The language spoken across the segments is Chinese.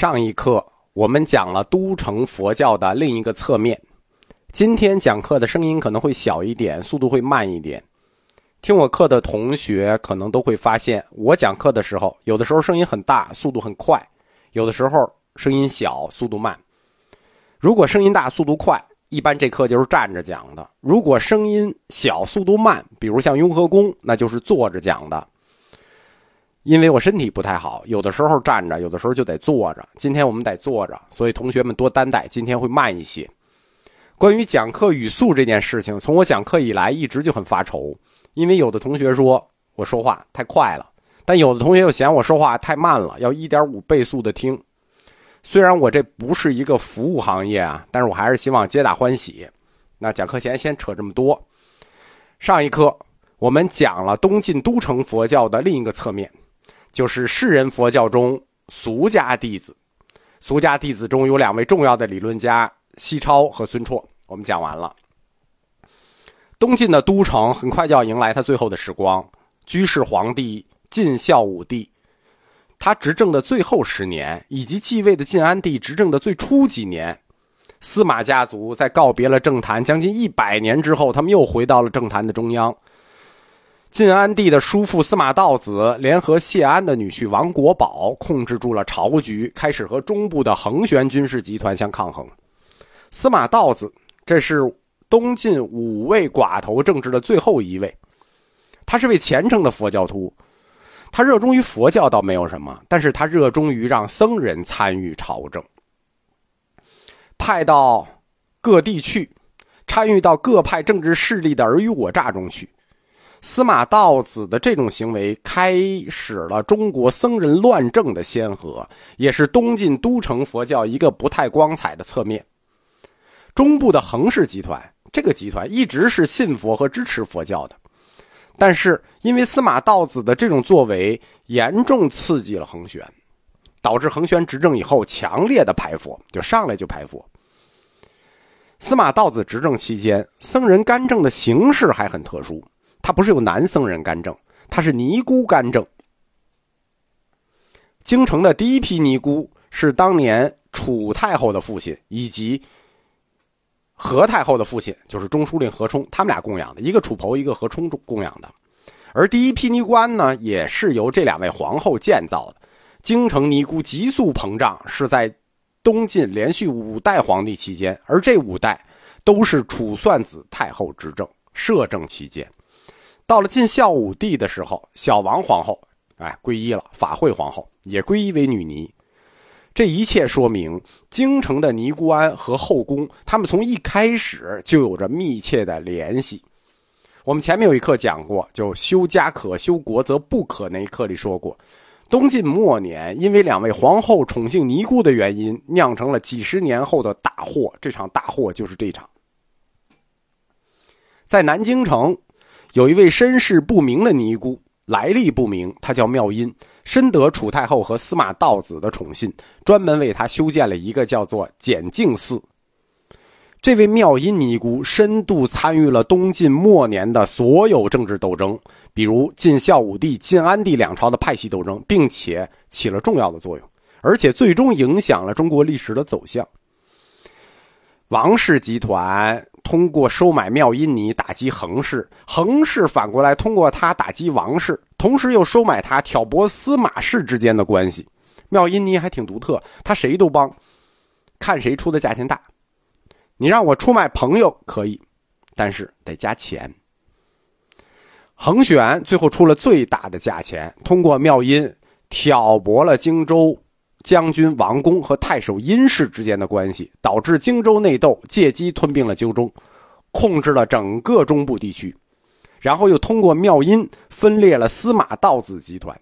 上一课我们讲了都城佛教的另一个侧面，今天讲课的声音可能会小一点，速度会慢一点。听我课的同学可能都会发现，我讲课的时候，有的时候声音很大，速度很快；有的时候声音小，速度慢。如果声音大、速度快，一般这课就是站着讲的；如果声音小、速度慢，比如像雍和宫，那就是坐着讲的。因为我身体不太好，有的时候站着，有的时候就得坐着。今天我们得坐着，所以同学们多担待，今天会慢一些。关于讲课语速这件事情，从我讲课以来一直就很发愁，因为有的同学说我说话太快了，但有的同学又嫌我说话太慢了，要一点五倍速的听。虽然我这不是一个服务行业啊，但是我还是希望皆大欢喜。那讲课前先扯这么多。上一课我们讲了东晋都城佛教的另一个侧面。就是世人佛教中俗家弟子，俗家弟子中有两位重要的理论家西超和孙绰。我们讲完了。东晋的都城很快就要迎来他最后的时光，居士皇帝晋孝武帝，他执政的最后十年，以及继位的晋安帝执政的最初几年，司马家族在告别了政坛将近一百年之后，他们又回到了政坛的中央。晋安帝的叔父司马道子联合谢安的女婿王国宝，控制住了朝局，开始和中部的横玄军事集团相抗衡。司马道子，这是东晋五位寡头政治的最后一位，他是位虔诚的佛教徒，他热衷于佛教倒没有什么，但是他热衷于让僧人参与朝政，派到各地去，参与到各派政治势力的尔虞我诈中去。司马道子的这种行为开始了中国僧人乱政的先河，也是东晋都城佛教一个不太光彩的侧面。中部的恒氏集团，这个集团一直是信佛和支持佛教的，但是因为司马道子的这种作为，严重刺激了恒玄，导致恒玄执政以后强烈的排佛，就上来就排佛。司马道子执政期间，僧人干政的形式还很特殊。他不是有男僧人干政，他是尼姑干政。京城的第一批尼姑是当年楚太后的父亲以及何太后的父亲，就是中书令何冲，他们俩供养的，一个楚侯，一个何冲供养的。而第一批尼姑庵呢，也是由这两位皇后建造的。京城尼姑急速膨胀，是在东晋连续五代皇帝期间，而这五代都是楚算子太后执政摄政期间。到了晋孝武帝的时候，小王皇后哎皈依了，法惠皇后也皈依为女尼。这一切说明京城的尼姑庵和后宫，他们从一开始就有着密切的联系。我们前面有一课讲过，就修家可修国则不可那一课里说过，东晋末年因为两位皇后宠幸尼姑的原因，酿成了几十年后的大祸。这场大祸就是这场，在南京城。有一位身世不明的尼姑，来历不明，她叫妙音，深得楚太后和司马道子的宠信，专门为她修建了一个叫做简静寺。这位妙音尼姑深度参与了东晋末年的所有政治斗争，比如晋孝武帝、晋安帝两朝的派系斗争，并且起了重要的作用，而且最终影响了中国历史的走向。王氏集团。通过收买妙音尼打击横氏，横氏反过来通过他打击王氏，同时又收买他挑拨司马氏之间的关系。妙音尼还挺独特，他谁都帮，看谁出的价钱大。你让我出卖朋友可以，但是得加钱。恒选最后出了最大的价钱，通过妙音挑拨了荆州。将军王公和太守殷氏之间的关系，导致荆州内斗，借机吞并了荆州，控制了整个中部地区，然后又通过妙音分裂了司马道子集团。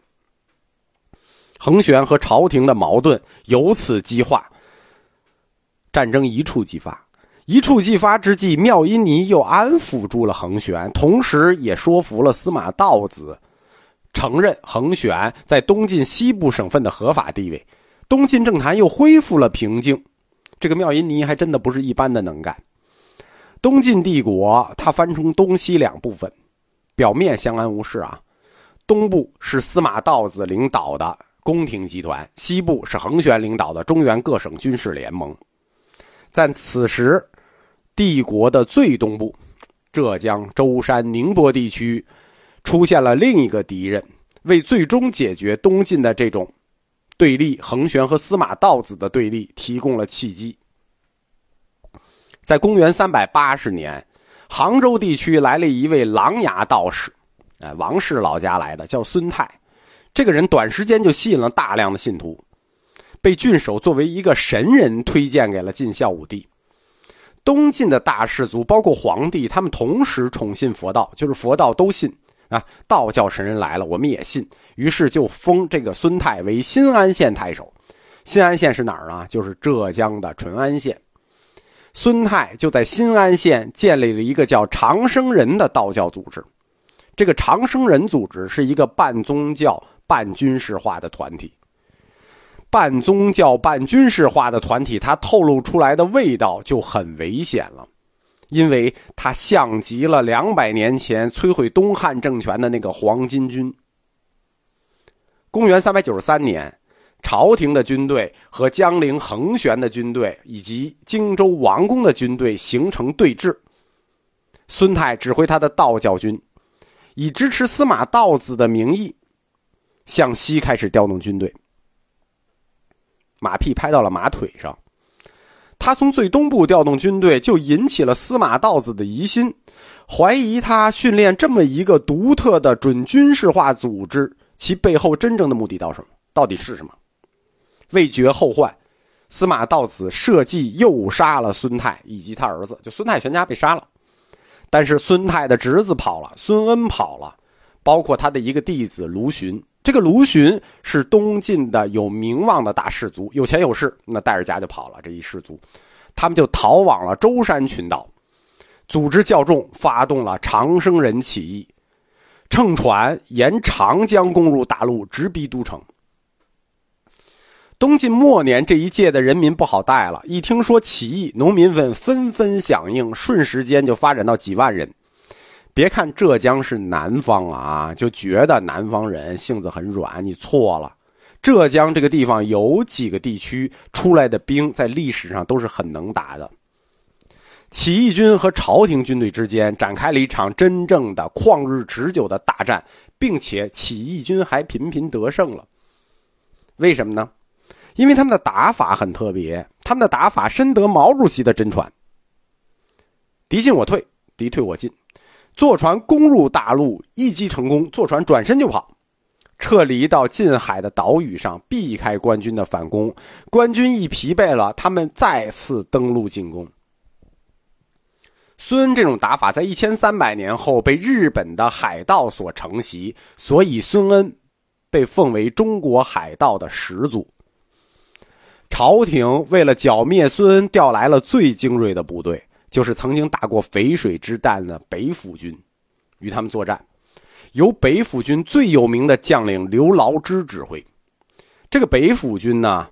横玄和朝廷的矛盾由此激化，战争一触即发。一触即发之际，妙音尼又安抚住了横玄，同时也说服了司马道子，承认横玄在东晋西部省份的合法地位。东晋政坛又恢复了平静，这个妙音尼还真的不是一般的能干。东晋帝国它分成东西两部分，表面相安无事啊。东部是司马道子领导的宫廷集团，西部是恒玄领导的中原各省军事联盟。在此时，帝国的最东部，浙江、舟山、宁波地区，出现了另一个敌人，为最终解决东晋的这种对立，横玄和司马道子的对立提供了契机。在公元三百八十年，杭州地区来了一位琅琊道士，哎，王氏老家来的，叫孙泰。这个人短时间就吸引了大量的信徒。被郡守作为一个神人推荐给了晋孝武帝。东晋的大氏族，包括皇帝，他们同时宠信佛道，就是佛道都信啊。道教神人来了，我们也信。于是就封这个孙泰为新安县太守。新安县是哪儿啊？就是浙江的淳安县。孙泰就在新安县建立了一个叫长生人的道教组织。这个长生人组织是一个半宗教半军事化的团体。半宗教、半军事化的团体，它透露出来的味道就很危险了，因为它像极了两百年前摧毁东汉政权的那个黄巾军。公元三百九十三年，朝廷的军队和江陵横玄的军队以及荆州王宫的军队形成对峙。孙泰指挥他的道教军，以支持司马道子的名义，向西开始调动军队。马屁拍到了马腿上，他从最东部调动军队，就引起了司马道子的疑心，怀疑他训练这么一个独特的准军事化组织，其背后真正的目的到什么？到底是什么？为绝后患，司马道子设计诱杀了孙泰以及他儿子，就孙泰全家被杀了，但是孙泰的侄子跑了，孙恩跑了，包括他的一个弟子卢循。这个卢循是东晋的有名望的大氏族，有钱有势，那带着家就跑了。这一氏族，他们就逃往了舟山群岛，组织教众，发动了长生人起义，乘船沿长江攻入大陆，直逼都城。东晋末年这一届的人民不好带了，一听说起义，农民们纷纷响应，瞬时间就发展到几万人。别看浙江是南方啊，就觉得南方人性子很软，你错了。浙江这个地方有几个地区出来的兵，在历史上都是很能打的。起义军和朝廷军队之间展开了一场真正的旷日持久的大战，并且起义军还频频得胜了。为什么呢？因为他们的打法很特别，他们的打法深得毛主席的真传。敌进我退，敌退我进。坐船攻入大陆，一击成功。坐船转身就跑，撤离到近海的岛屿上，避开官军的反攻。官军一疲惫了，他们再次登陆进攻。孙恩这种打法在一千三百年后被日本的海盗所承袭，所以孙恩被奉为中国海盗的始祖。朝廷为了剿灭孙恩，调来了最精锐的部队。就是曾经打过淝水之战的北府军，与他们作战，由北府军最有名的将领刘牢之指挥。这个北府军呢，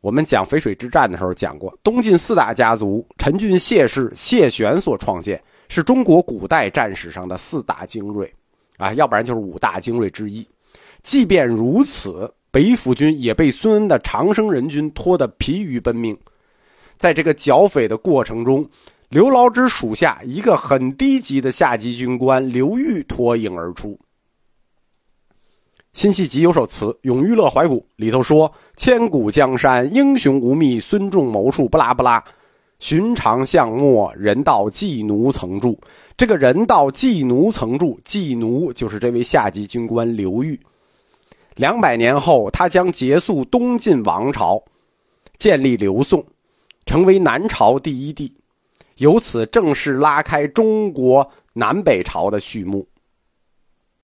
我们讲淝水之战的时候讲过，东晋四大家族陈俊谢氏谢玄所创建，是中国古代战史上的四大精锐，啊，要不然就是五大精锐之一。即便如此，北府军也被孙恩的长生人军拖得疲于奔命。在这个剿匪的过程中，刘牢之属下一个很低级的下级军官刘裕脱颖而出。《辛弃疾有首词《咏玉乐怀古》，里头说：“千古江山英雄无觅，孙仲谋术不拉不拉。寻常巷陌，人道寄奴曾住。”这个人道寄奴曾住，寄奴就是这位下级军官刘裕。两百年后，他将结束东晋王朝，建立刘宋。成为南朝第一帝，由此正式拉开中国南北朝的序幕。